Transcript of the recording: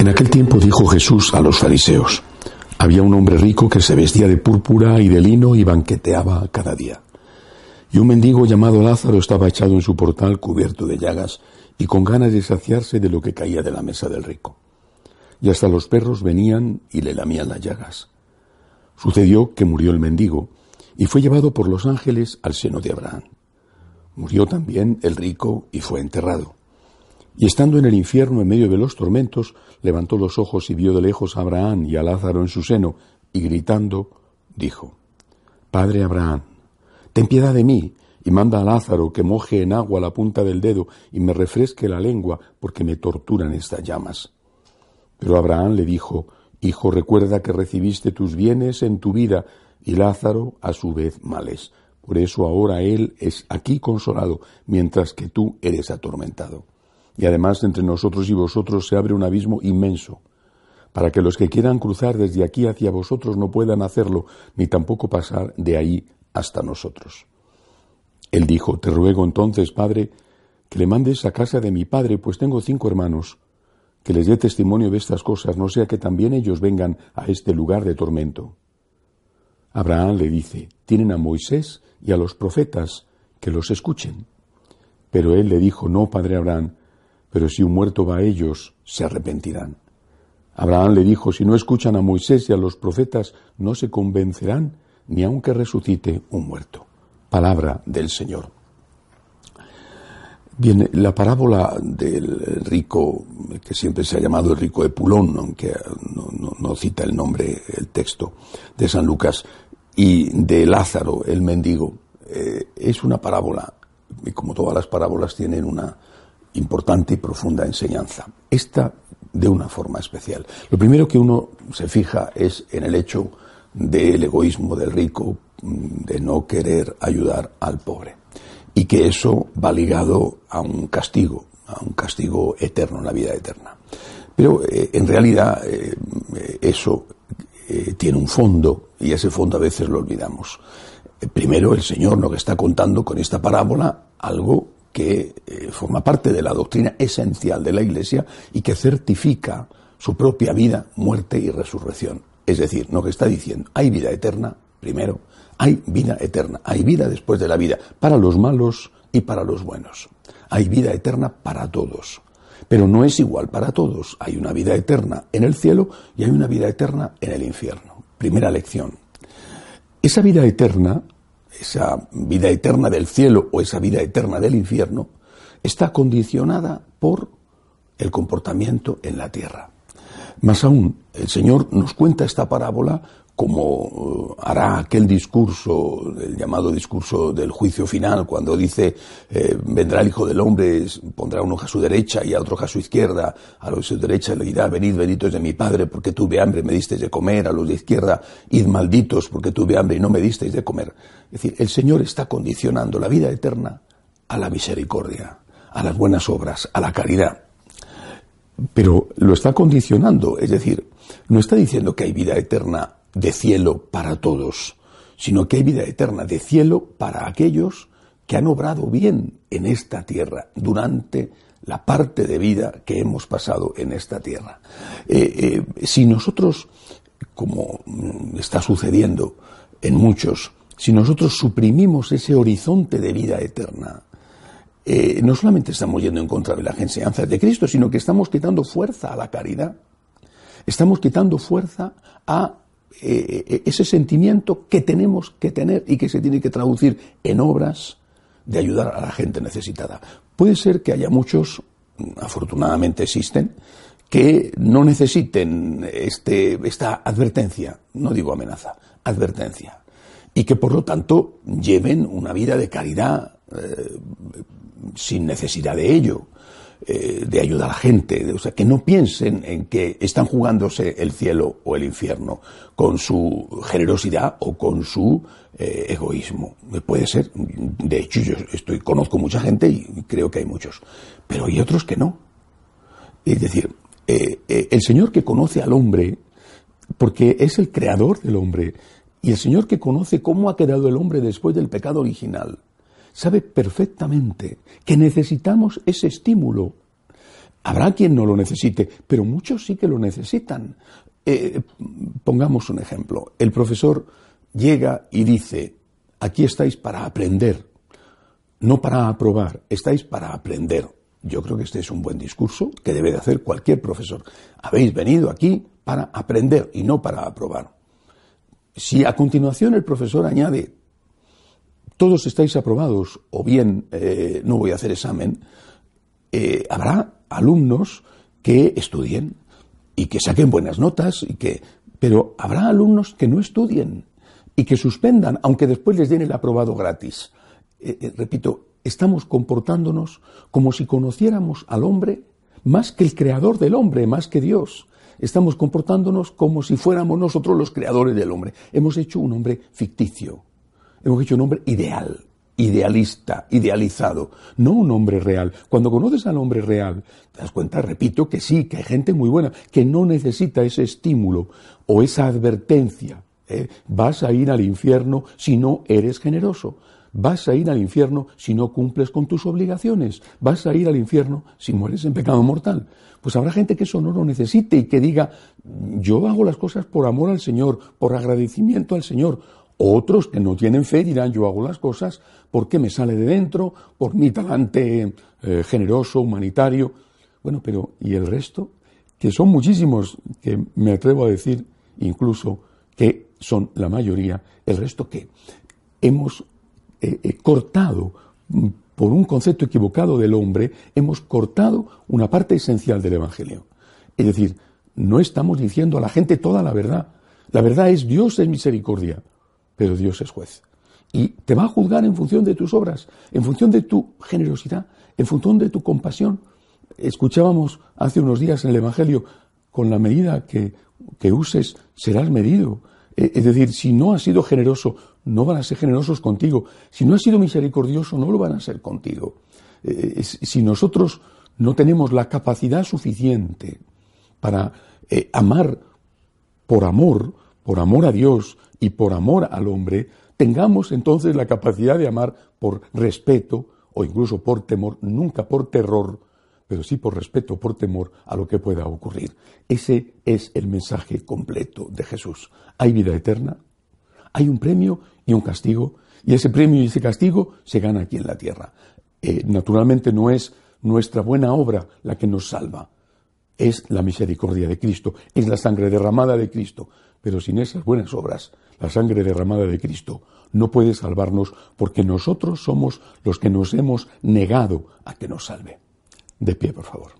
En aquel tiempo dijo Jesús a los fariseos, había un hombre rico que se vestía de púrpura y de lino y banqueteaba cada día. Y un mendigo llamado Lázaro estaba echado en su portal cubierto de llagas y con ganas de saciarse de lo que caía de la mesa del rico. Y hasta los perros venían y le lamían las llagas. Sucedió que murió el mendigo y fue llevado por los ángeles al seno de Abraham. Murió también el rico y fue enterrado. Y estando en el infierno en medio de los tormentos, levantó los ojos y vio de lejos a Abraham y a Lázaro en su seno, y gritando, dijo, Padre Abraham, ten piedad de mí, y manda a Lázaro que moje en agua la punta del dedo y me refresque la lengua, porque me torturan estas llamas. Pero Abraham le dijo, Hijo, recuerda que recibiste tus bienes en tu vida, y Lázaro a su vez males. Por eso ahora él es aquí consolado, mientras que tú eres atormentado. Y además entre nosotros y vosotros se abre un abismo inmenso, para que los que quieran cruzar desde aquí hacia vosotros no puedan hacerlo, ni tampoco pasar de ahí hasta nosotros. Él dijo, Te ruego entonces, Padre, que le mandes a casa de mi padre, pues tengo cinco hermanos, que les dé testimonio de estas cosas, no sea que también ellos vengan a este lugar de tormento. Abraham le dice, tienen a Moisés y a los profetas, que los escuchen. Pero él le dijo, no, padre Abraham, pero si un muerto va a ellos, se arrepentirán. Abraham le dijo, si no escuchan a Moisés y a los profetas, no se convencerán ni aunque resucite un muerto. Palabra del Señor. Bien, la parábola del rico, que siempre se ha llamado el rico de Pulón, aunque no, cita el nombre, el texto de San Lucas, y de Lázaro, el mendigo, eh, es una parábola, y como todas las parábolas tienen una importante y profunda enseñanza. Esta de una forma especial. Lo primero que uno se fija es en el hecho del egoísmo del rico, mm, de no querer ayudar al pobre. Y que eso va ligado a un castigo, a un castigo eterno, una vida eterna. Pero eh, en realidad eh, eso eh, tiene un fondo y ese fondo a veces lo olvidamos. primero, el Señor nos está contando con esta parábola algo que forma parte de la doctrina esencial de la Iglesia y que certifica su propia vida, muerte y resurrección. Es decir, lo que está diciendo, hay vida eterna, primero, hay vida eterna, hay vida después de la vida, para los malos y para los buenos. Hay vida eterna para todos. Pero no es igual para todos. Hay una vida eterna en el cielo y hay una vida eterna en el infierno. Primera lección. Esa vida eterna, esa vida eterna del cielo o esa vida eterna del infierno, está condicionada por el comportamiento en la tierra. Más aún, el Señor nos cuenta esta parábola como eh, hará aquel discurso, el llamado discurso del juicio final, cuando dice, eh, vendrá el Hijo del Hombre, pondrá uno a su derecha y a otro a su izquierda, a los de su derecha le dirá, venid benditos de mi Padre, porque tuve hambre y me disteis de comer, a los de izquierda, id malditos, porque tuve hambre y no me disteis de comer. Es decir, el Señor está condicionando la vida eterna a la misericordia, a las buenas obras, a la caridad pero lo está condicionando, es decir, no está diciendo que hay vida eterna de cielo para todos, sino que hay vida eterna de cielo para aquellos que han obrado bien en esta tierra durante la parte de vida que hemos pasado en esta tierra. Eh, eh, si nosotros, como está sucediendo en muchos, si nosotros suprimimos ese horizonte de vida eterna, eh, no solamente estamos yendo en contra de las enseñanzas de Cristo, sino que estamos quitando fuerza a la caridad. Estamos quitando fuerza a eh, eh, ese sentimiento que tenemos que tener y que se tiene que traducir en obras de ayudar a la gente necesitada. Puede ser que haya muchos, afortunadamente existen, que no necesiten este, esta advertencia, no digo amenaza, advertencia, y que por lo tanto lleven una vida de caridad sin necesidad de ello, eh, de ayudar a la gente, o sea, que no piensen en que están jugándose el cielo o el infierno con su generosidad o con su eh, egoísmo. Puede ser, de hecho yo estoy, conozco mucha gente y creo que hay muchos, pero hay otros que no. Es decir, eh, el Señor que conoce al hombre, porque es el creador del hombre, y el Señor que conoce cómo ha quedado el hombre después del pecado original, sabe perfectamente que necesitamos ese estímulo Habrá quien no lo necesite, pero muchos sí que lo necesitan. Eh, pongamos un ejemplo. El profesor llega y dice, aquí estáis para aprender, no para aprobar, estáis para aprender. Yo creo que este es un buen discurso que debe de hacer cualquier profesor. Habéis venido aquí para aprender y no para aprobar. Si a continuación el profesor añade, todos estáis aprobados o bien eh, no voy a hacer examen, eh, habrá alumnos que estudien y que saquen buenas notas y que pero habrá alumnos que no estudien y que suspendan aunque después les den el aprobado gratis. Eh, repito estamos comportándonos como si conociéramos al hombre más que el creador del hombre más que Dios. Estamos comportándonos como si fuéramos nosotros los creadores del hombre. Hemos hecho un hombre ficticio hemos hecho un hombre ideal idealista, idealizado, no un hombre real. Cuando conoces al hombre real, te das cuenta, repito, que sí, que hay gente muy buena, que no necesita ese estímulo o esa advertencia. ¿eh? Vas a ir al infierno si no eres generoso. Vas a ir al infierno si no cumples con tus obligaciones. Vas a ir al infierno si mueres en pecado mortal. Pues habrá gente que eso no lo necesite y que diga, yo hago las cosas por amor al Señor, por agradecimiento al Señor. Otros que no tienen fe dirán, yo hago las cosas porque me sale de dentro, por mi talante eh, generoso, humanitario. Bueno, pero ¿y el resto? Que son muchísimos, que me atrevo a decir incluso que son la mayoría. ¿El resto qué? Hemos eh, eh, cortado, mm, por un concepto equivocado del hombre, hemos cortado una parte esencial del Evangelio. Es decir, no estamos diciendo a la gente toda la verdad. La verdad es Dios es misericordia pero Dios es juez. Y te va a juzgar en función de tus obras, en función de tu generosidad, en función de tu compasión. Escuchábamos hace unos días en el Evangelio, con la medida que, uses serás medido. Eh, es decir, si no has sido generoso, no van a ser generosos contigo. Si no has sido misericordioso, no lo van a ser contigo. Eh, si nosotros no tenemos la capacidad suficiente para eh, amar por amor, por amor a Dios, y por amor al hombre, tengamos entonces la capacidad de amar por respeto o incluso por temor, nunca por terror, pero sí por respeto, por temor a lo que pueda ocurrir. Ese es el mensaje completo de Jesús. Hay vida eterna, hay un premio y un castigo, y ese premio y ese castigo se gana aquí en la tierra. Eh, naturalmente no es nuestra buena obra la que nos salva, es la misericordia de Cristo, es la sangre derramada de Cristo, pero sin esas buenas obras la sangre derramada de Cristo no puede salvarnos porque nosotros somos los que nos hemos negado a que nos salve. De pie, por favor.